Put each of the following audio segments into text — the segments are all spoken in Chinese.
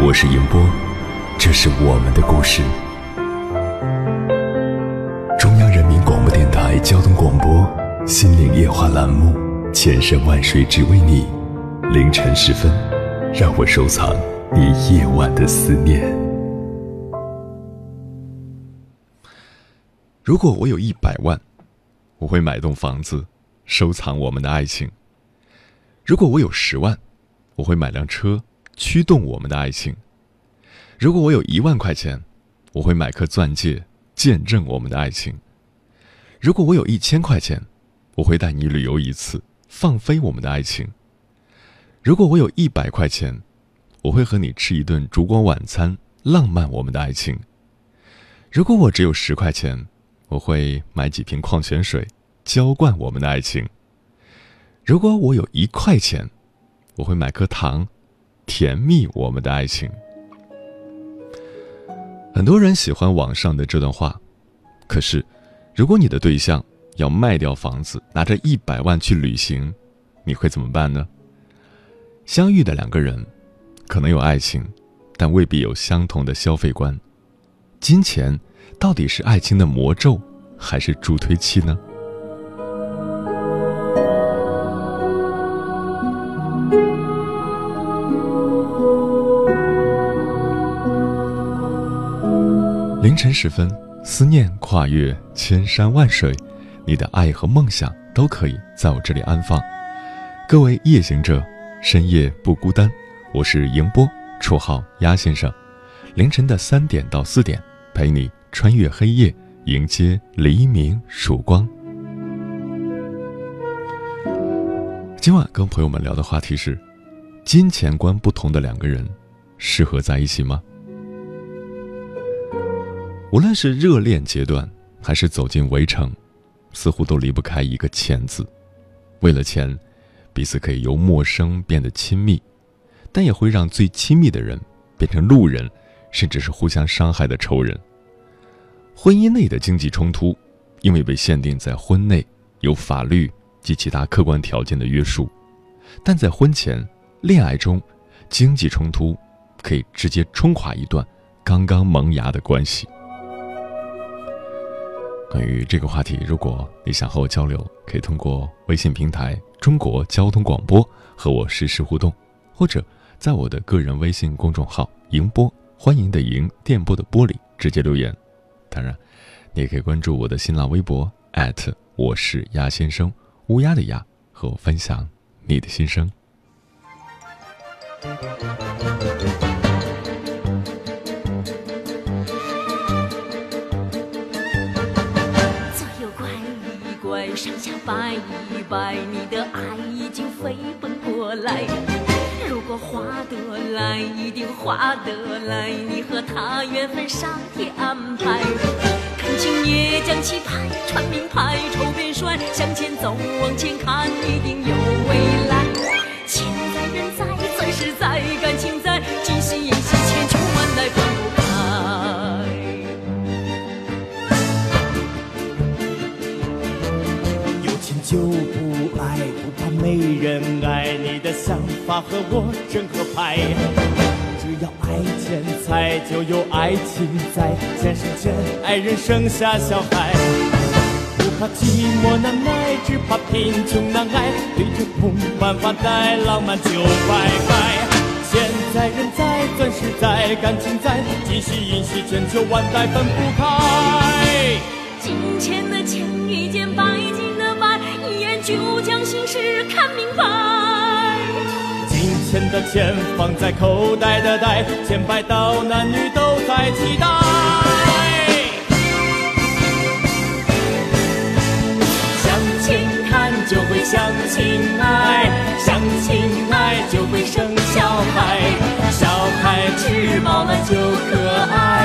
我是迎波，这是我们的故事。中央人民广播电台交通广播《心灵夜话》栏目，千山万水只为你。凌晨时分，让我收藏你夜晚的思念。如果我有一百万，我会买栋房子，收藏我们的爱情。如果我有十万，我会买辆车，驱动我们的爱情。如果我有一万块钱，我会买颗钻戒，见证我们的爱情。如果我有一千块钱，我会带你旅游一次，放飞我们的爱情。如果我有一百块钱，我会和你吃一顿烛光晚餐，浪漫我们的爱情。如果我只有十块钱，我会买几瓶矿泉水，浇灌我们的爱情。如果我有一块钱，我会买颗糖，甜蜜我们的爱情。很多人喜欢网上的这段话，可是，如果你的对象要卖掉房子，拿着一百万去旅行，你会怎么办呢？相遇的两个人，可能有爱情，但未必有相同的消费观。金钱到底是爱情的魔咒，还是助推器呢？凌晨时分，思念跨越千山万水，你的爱和梦想都可以在我这里安放。各位夜行者。深夜不孤单，我是迎波，绰号鸭先生。凌晨的三点到四点，陪你穿越黑夜，迎接黎明曙光。今晚跟朋友们聊的话题是：金钱观不同的两个人，适合在一起吗？无论是热恋阶段，还是走进围城，似乎都离不开一个“钱”字。为了钱。彼此可以由陌生变得亲密，但也会让最亲密的人变成路人，甚至是互相伤害的仇人。婚姻内的经济冲突，因为被限定在婚内，有法律及其他客观条件的约束；但在婚前恋爱中，经济冲突可以直接冲垮一段刚刚萌芽的关系。关于这个话题，如果你想和我交流，可以通过微信平台。中国交通广播和我实时互动，或者在我的个人微信公众号“迎波”欢迎的迎电波的波里直接留言。当然，你也可以关注我的新浪微博我是鸭先生乌鸦的鸭，和我分享你的心声。拜一拜，你的爱已经飞奔过来。如果划得来，一定划得来。你和他缘分上天安排，感情也将棋牌，穿名牌，抽边帅，向前走，往前看，一定有未来。钱在人在，钻石在，感情没人爱。你的想法和我正合拍。只要爱钱财，就有爱情在。钱生钱，爱人生下小孩。不怕寂寞难耐，只怕贫穷难挨。对着空办发呆，浪漫就拜拜。钱在人在，钻石在，感情在。金细银细，千秋万代分不开。金钱的钱。就将心事看明白。金钱的钱放在口袋的袋，千百道男女都在期待。向前看就会相亲爱，相亲爱就会生小孩，小孩。吃饱了就可爱，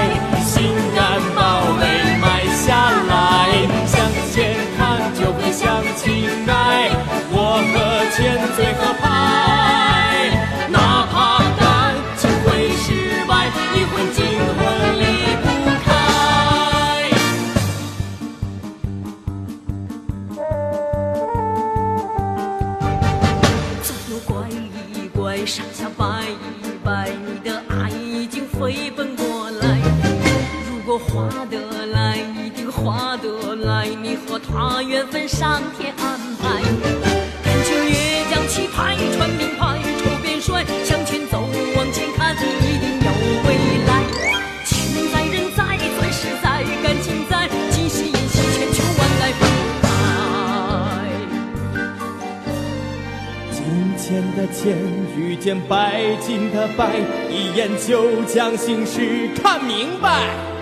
见的钱遇见白金的白，一眼就将心事看明白。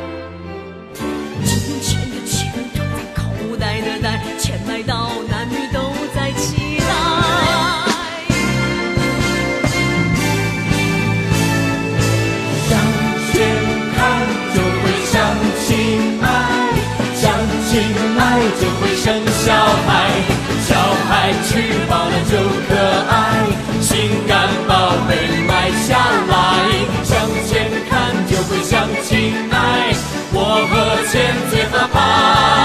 会想起爱，我和钱最合拍，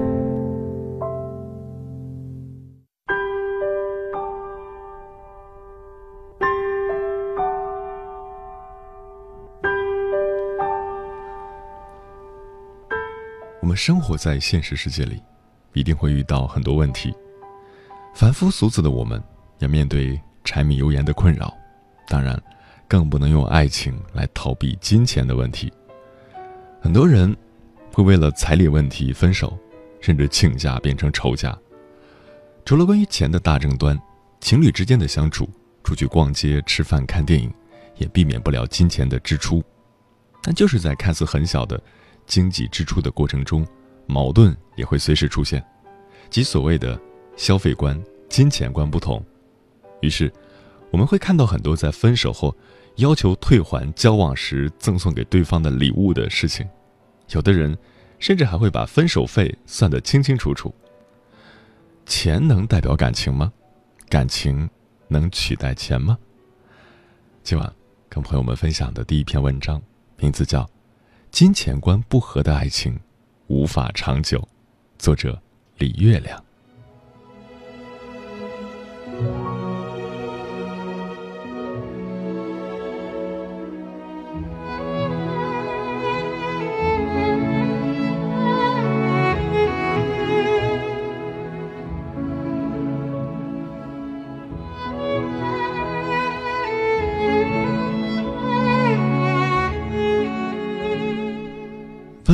们生活在现实世界里，一定会遇到很多问题。凡夫俗子的我们，要面对柴米油盐的困扰，当然，更不能用爱情来逃避金钱的问题。很多人会为了彩礼问题分手，甚至亲家变成仇家。除了关于钱的大争端，情侣之间的相处，出去逛街、吃饭、看电影，也避免不了金钱的支出。但就是在看似很小的经济支出的过程中，矛盾也会随时出现，即所谓的消费观、金钱观不同。于是，我们会看到很多在分手后要求退还交往时赠送给对方的礼物的事情。有的人甚至还会把分手费算得清清楚楚。钱能代表感情吗？感情能取代钱吗？今晚跟朋友们分享的第一篇文章，名字叫《金钱观不合的爱情无法长久》，作者李月亮。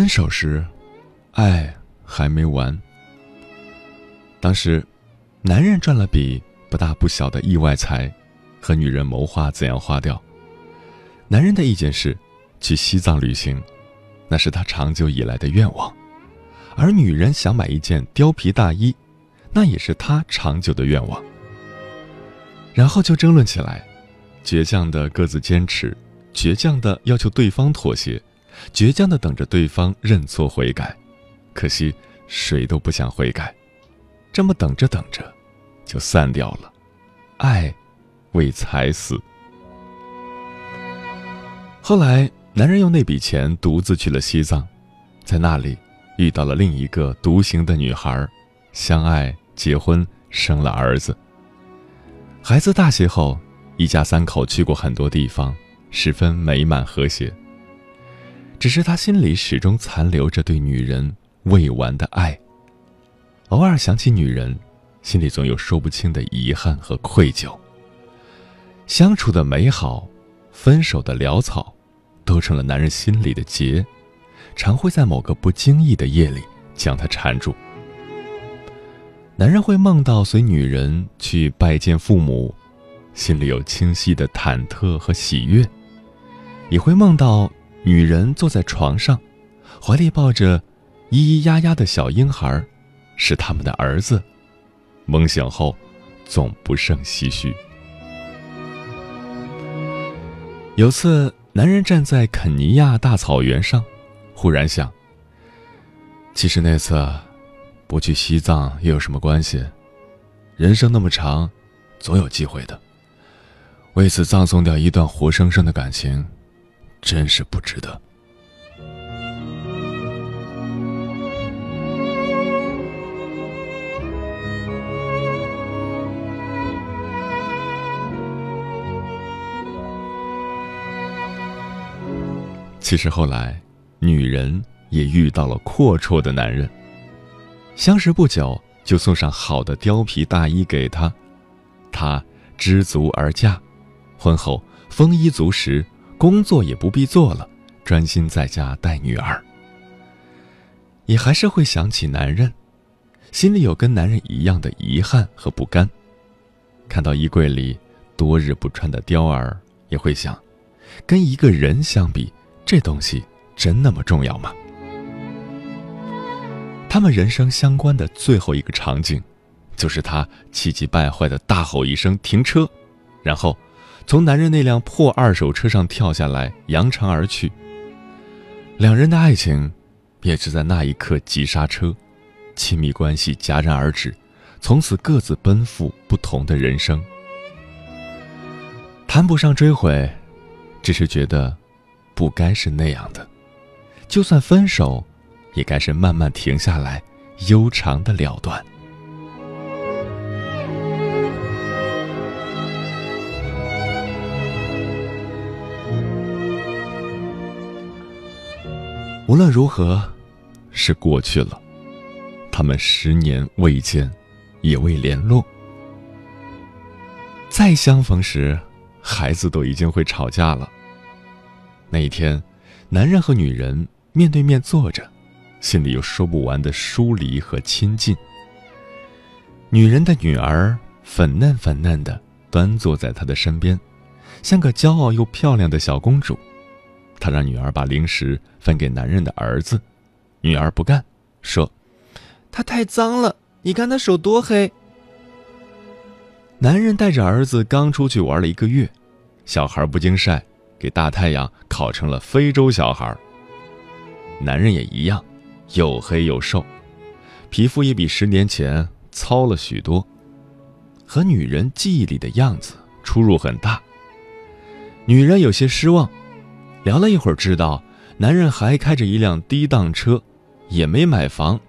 分手时，爱还没完。当时，男人赚了笔不大不小的意外财，和女人谋划怎样花掉。男人的意见是去西藏旅行，那是他长久以来的愿望；而女人想买一件貂皮大衣，那也是她长久的愿望。然后就争论起来，倔强的各自坚持，倔强的要求对方妥协，倔强的等着对方认错悔改。可惜谁都不想悔改，这么等着等着，就散掉了。爱，为财死。后来，男人用那笔钱独自去了西藏，在那里遇到了另一个独行的女孩，相爱、结婚、生了儿子。孩子大些后，一家三口去过很多地方，十分美满和谐。只是他心里始终残留着对女人未完的爱，偶尔想起女人，心里总有说不清的遗憾和愧疚。相处的美好，分手的潦草。都成了男人心里的结，常会在某个不经意的夜里将他缠住。男人会梦到随女人去拜见父母，心里有清晰的忐忑和喜悦；也会梦到女人坐在床上，怀里抱着咿咿呀呀的小婴孩，是他们的儿子。梦醒后，总不胜唏嘘。有次。男人站在肯尼亚大草原上，忽然想：其实那次不去西藏又有什么关系？人生那么长，总有机会的。为此葬送掉一段活生生的感情，真是不值得。其实后来，女人也遇到了阔绰的男人。相识不久，就送上好的貂皮大衣给他，他知足而嫁。婚后丰衣足食，工作也不必做了，专心在家带女儿。也还是会想起男人，心里有跟男人一样的遗憾和不甘。看到衣柜里多日不穿的貂儿，也会想，跟一个人相比。这东西真那么重要吗？他们人生相关的最后一个场景，就是他气急败坏的大吼一声“停车”，然后从男人那辆破二手车上跳下来，扬长而去。两人的爱情，也是在那一刻急刹车，亲密关系戛然而止，从此各自奔赴不同的人生。谈不上追悔，只是觉得。不该是那样的，就算分手，也该是慢慢停下来，悠长的了断。无论如何，是过去了。他们十年未见，也未联络。再相逢时，孩子都已经会吵架了。那一天，男人和女人面对面坐着，心里有说不完的疏离和亲近。女人的女儿粉嫩粉嫩的，端坐在他的身边，像个骄傲又漂亮的小公主。他让女儿把零食分给男人的儿子，女儿不干，说：“他太脏了，你看他手多黑。”男人带着儿子刚出去玩了一个月，小孩不经晒。给大太阳烤成了非洲小孩。男人也一样，又黑又瘦，皮肤也比十年前糙了许多，和女人记忆里的样子出入很大。女人有些失望，聊了一会儿，知道男人还开着一辆低档车，也没买房，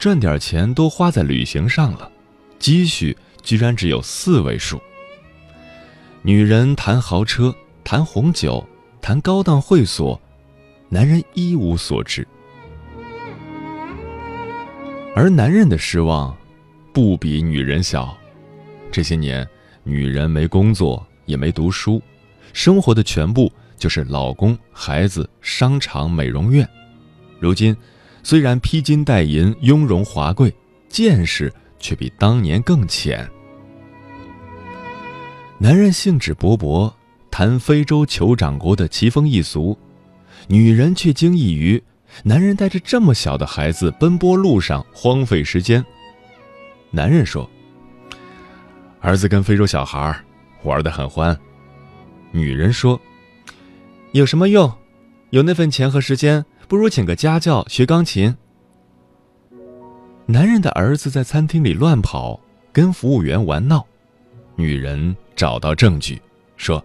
赚点钱都花在旅行上了，积蓄居然只有四位数。女人谈豪车。谈红酒，谈高档会所，男人一无所知。而男人的失望，不比女人小。这些年，女人没工作，也没读书，生活的全部就是老公、孩子、商场、美容院。如今，虽然披金戴银，雍容华贵，见识却比当年更浅。男人兴致勃勃。谈非洲酋长国的奇风异俗，女人却惊异于男人带着这么小的孩子奔波路上荒废时间。男人说：“儿子跟非洲小孩玩得很欢。”女人说：“有什么用？有那份钱和时间，不如请个家教学钢琴。男人的儿子在餐厅里乱跑，跟服务员玩闹，女人找到证据，说：“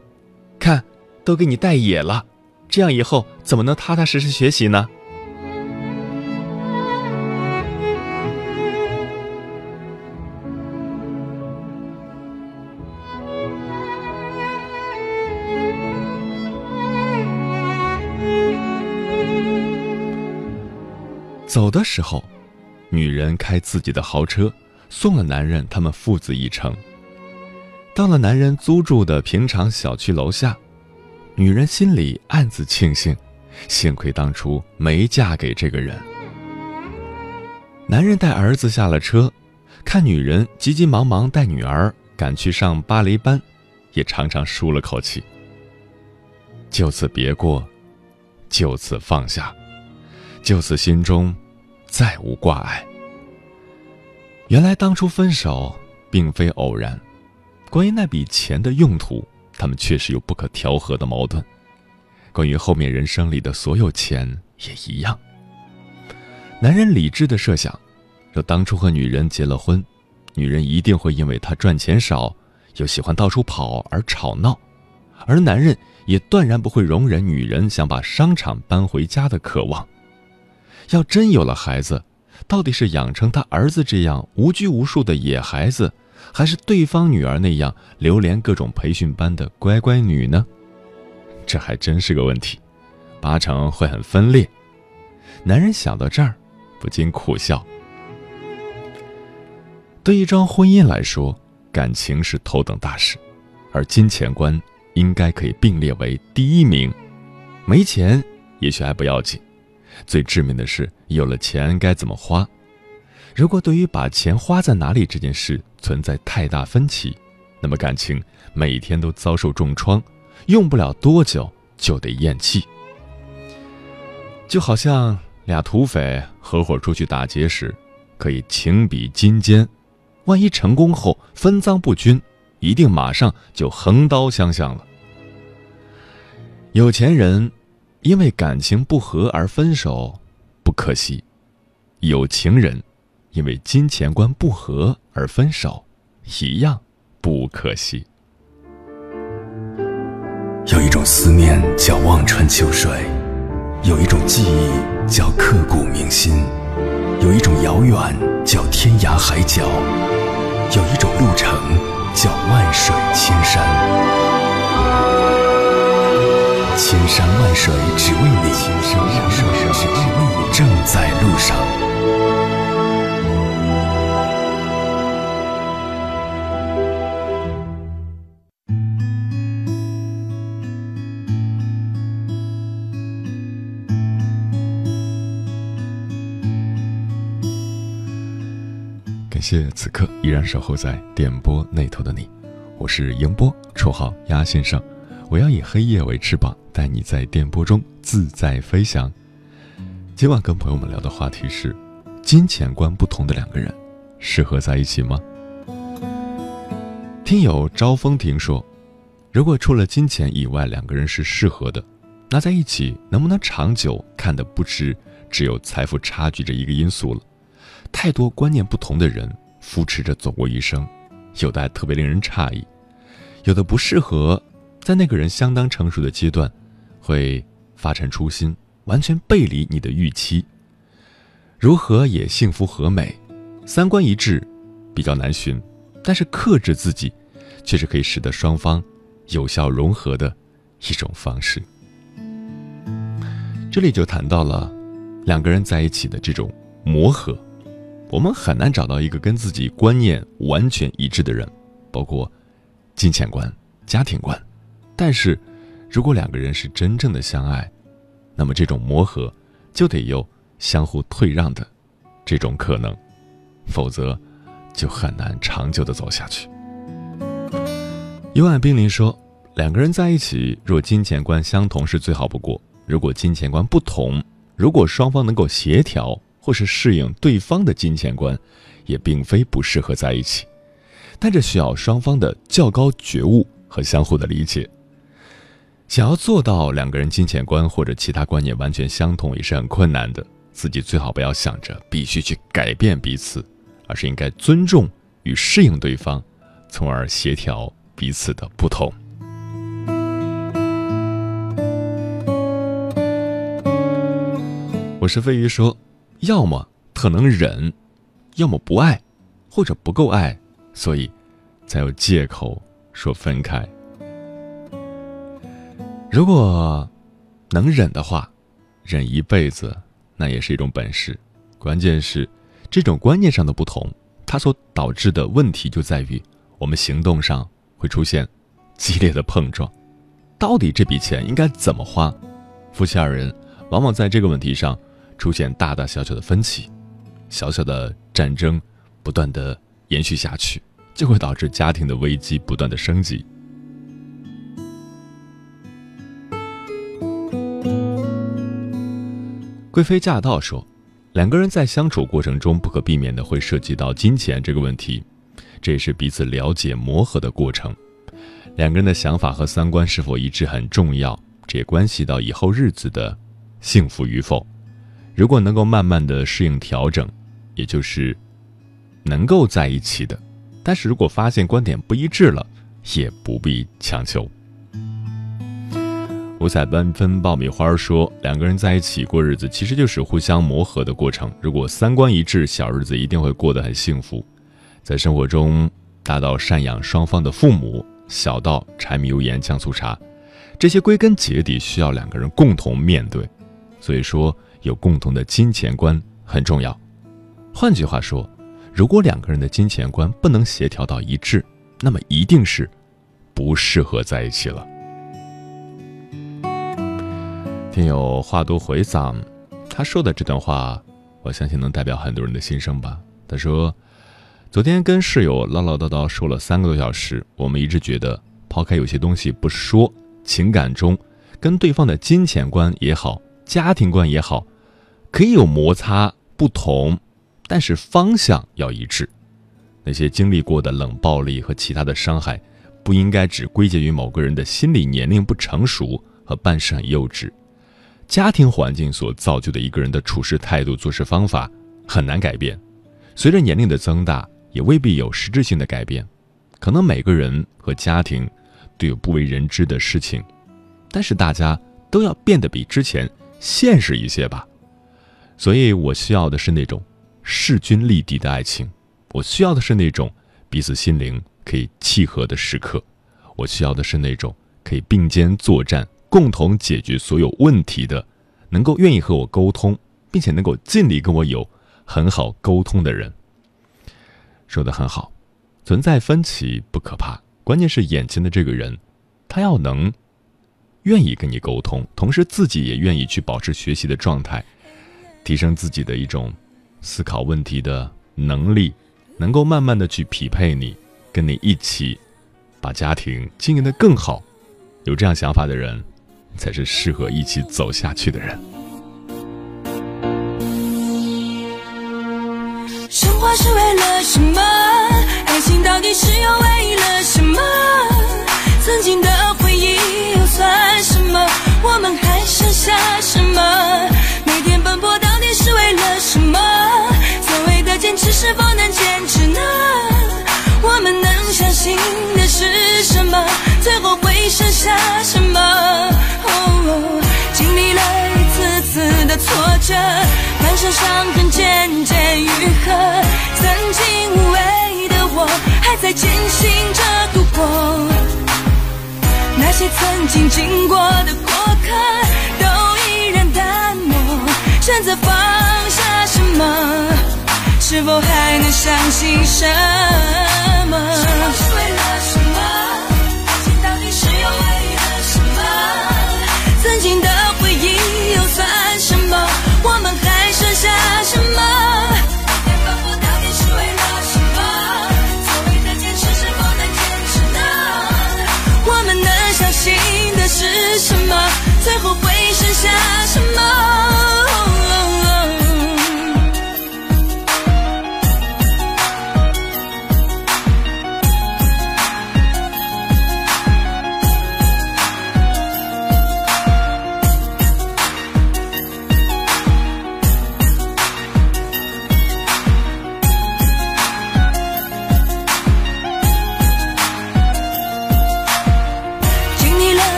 看，都给你带野了，这样以后怎么能踏踏实实学习呢？”走的时候，女人开自己的豪车，送了男人他们父子一程。到了男人租住的平常小区楼下，女人心里暗自庆幸，幸亏当初没嫁给这个人。男人带儿子下了车，看女人急急忙忙带女儿赶去上芭蕾班，也长长舒了口气。就此别过，就此放下。就此，心中再无挂碍。原来当初分手并非偶然，关于那笔钱的用途，他们确实有不可调和的矛盾。关于后面人生里的所有钱也一样。男人理智的设想，若当初和女人结了婚，女人一定会因为他赚钱少，又喜欢到处跑而吵闹，而男人也断然不会容忍女人想把商场搬回家的渴望。要真有了孩子，到底是养成他儿子这样无拘无束的野孩子，还是对方女儿那样流连各种培训班的乖乖女呢？这还真是个问题，八成会很分裂。男人想到这儿，不禁苦笑。对一桩婚姻来说，感情是头等大事，而金钱观应该可以并列为第一名。没钱也许还不要紧。最致命的是，有了钱该怎么花？如果对于把钱花在哪里这件事存在太大分歧，那么感情每天都遭受重创，用不了多久就得咽气。就好像俩土匪合伙出去打劫时，可以情比金坚，万一成功后分赃不均，一定马上就横刀相向了。有钱人。因为感情不和而分手，不可惜；有情人因为金钱观不合而分手，一样不可惜。有一种思念叫望穿秋水，有一种记忆叫刻骨铭心，有一种遥远叫天涯海角，有一种路程叫万水千山。千山万水只为你，千山万水只为你，正在路上。感谢此刻依然守候在电波那头的你，我是迎波，绰号鸭先生。我要以黑夜为翅膀，带你在电波中自在飞翔。今晚跟朋友们聊的话题是：金钱观不同的两个人，适合在一起吗？听友招风亭说，如果除了金钱以外两个人是适合的，那在一起能不能长久，看的不只只有财富差距这一个因素了。太多观念不同的人扶持着走过一生，有的还特别令人诧异，有的不适合。在那个人相当成熟的阶段，会发展初心，完全背离你的预期。如何也幸福和美，三观一致比较难寻，但是克制自己，却是可以使得双方有效融合的一种方式。这里就谈到了两个人在一起的这种磨合，我们很难找到一个跟自己观念完全一致的人，包括金钱观、家庭观。但是，如果两个人是真正的相爱，那么这种磨合就得有相互退让的这种可能，否则就很难长久的走下去。幽暗冰凌说，两个人在一起，若金钱观相同是最好不过；如果金钱观不同，如果双方能够协调或是适应对方的金钱观，也并非不适合在一起。但这需要双方的较高觉悟和相互的理解。想要做到两个人金钱观或者其他观念完全相同，也是很困难的。自己最好不要想着必须去改变彼此，而是应该尊重与适应对方，从而协调彼此的不同。我是飞鱼说，要么特能忍，要么不爱，或者不够爱，所以才有借口说分开。如果能忍的话，忍一辈子那也是一种本事。关键是这种观念上的不同，它所导致的问题就在于我们行动上会出现激烈的碰撞。到底这笔钱应该怎么花？夫妻二人往往在这个问题上出现大大小小的分歧，小小的战争不断的延续下去，就会导致家庭的危机不断的升级。贵妃驾到说：“两个人在相处过程中不可避免的会涉及到金钱这个问题，这也是彼此了解磨合的过程。两个人的想法和三观是否一致很重要，这也关系到以后日子的幸福与否。如果能够慢慢的适应调整，也就是能够在一起的。但是如果发现观点不一致了，也不必强求。”五彩缤纷爆米花说：“两个人在一起过日子，其实就是互相磨合的过程。如果三观一致，小日子一定会过得很幸福。在生活中，大到赡养双方的父母，小到柴米油盐酱醋茶，这些归根结底需要两个人共同面对。所以说，有共同的金钱观很重要。换句话说，如果两个人的金钱观不能协调到一致，那么一定是不适合在一起了。”听友话多回嗓，他说的这段话，我相信能代表很多人的心声吧。他说，昨天跟室友唠唠叨叨说了三个多小时，我们一直觉得，抛开有些东西不说，情感中跟对方的金钱观也好，家庭观也好，可以有摩擦不同，但是方向要一致。那些经历过的冷暴力和其他的伤害，不应该只归结于某个人的心理年龄不成熟和办事很幼稚。家庭环境所造就的一个人的处事态度、做事方法很难改变，随着年龄的增大，也未必有实质性的改变。可能每个人和家庭都有不为人知的事情，但是大家都要变得比之前现实一些吧。所以我需要的是那种势均力敌的爱情，我需要的是那种彼此心灵可以契合的时刻，我需要的是那种可以并肩作战。共同解决所有问题的，能够愿意和我沟通，并且能够尽力跟我有很好沟通的人，说的很好。存在分歧不可怕，关键是眼前的这个人，他要能愿意跟你沟通，同时自己也愿意去保持学习的状态，提升自己的一种思考问题的能力，能够慢慢的去匹配你，跟你一起把家庭经营的更好。有这样想法的人。才是适合一起走下去的人。生活是为了什么？爱情到底是又为了什么？曾经的回忆又算什么？我们还剩下什么？每天奔波到底是为了什么？所谓的坚持是否能坚持呢？我们能相信的是什么？最后会剩下什么？挫折，满身伤痕渐渐愈合。曾经无畏的我，还在艰辛着度过。那些曾经经过的过客，都依然淡漠。选择放下什么？是否还能相信什么？是为了什么？爱情到底是又为了什么？曾经的？我们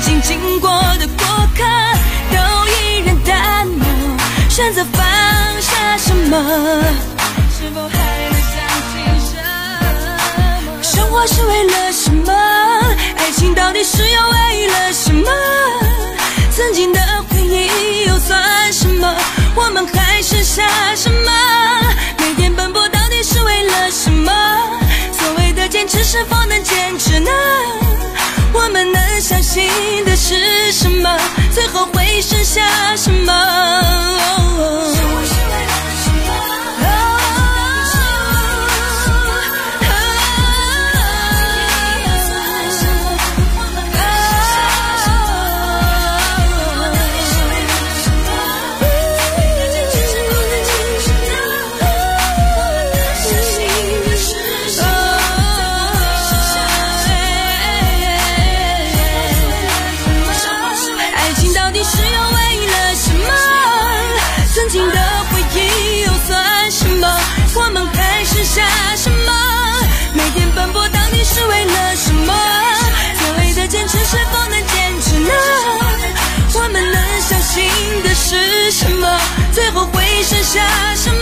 曾经经过的过客，都依然淡漠。选择放下什么？是否还能相信什么？生活是为了什么？爱情到底是要为了什么？曾经的回忆又算什么？我们还剩下什么？每天奔波到底是为了什么？所谓的坚持是否能坚持呢？我们能相信的是什么？最后会剩下什么？爱下什么？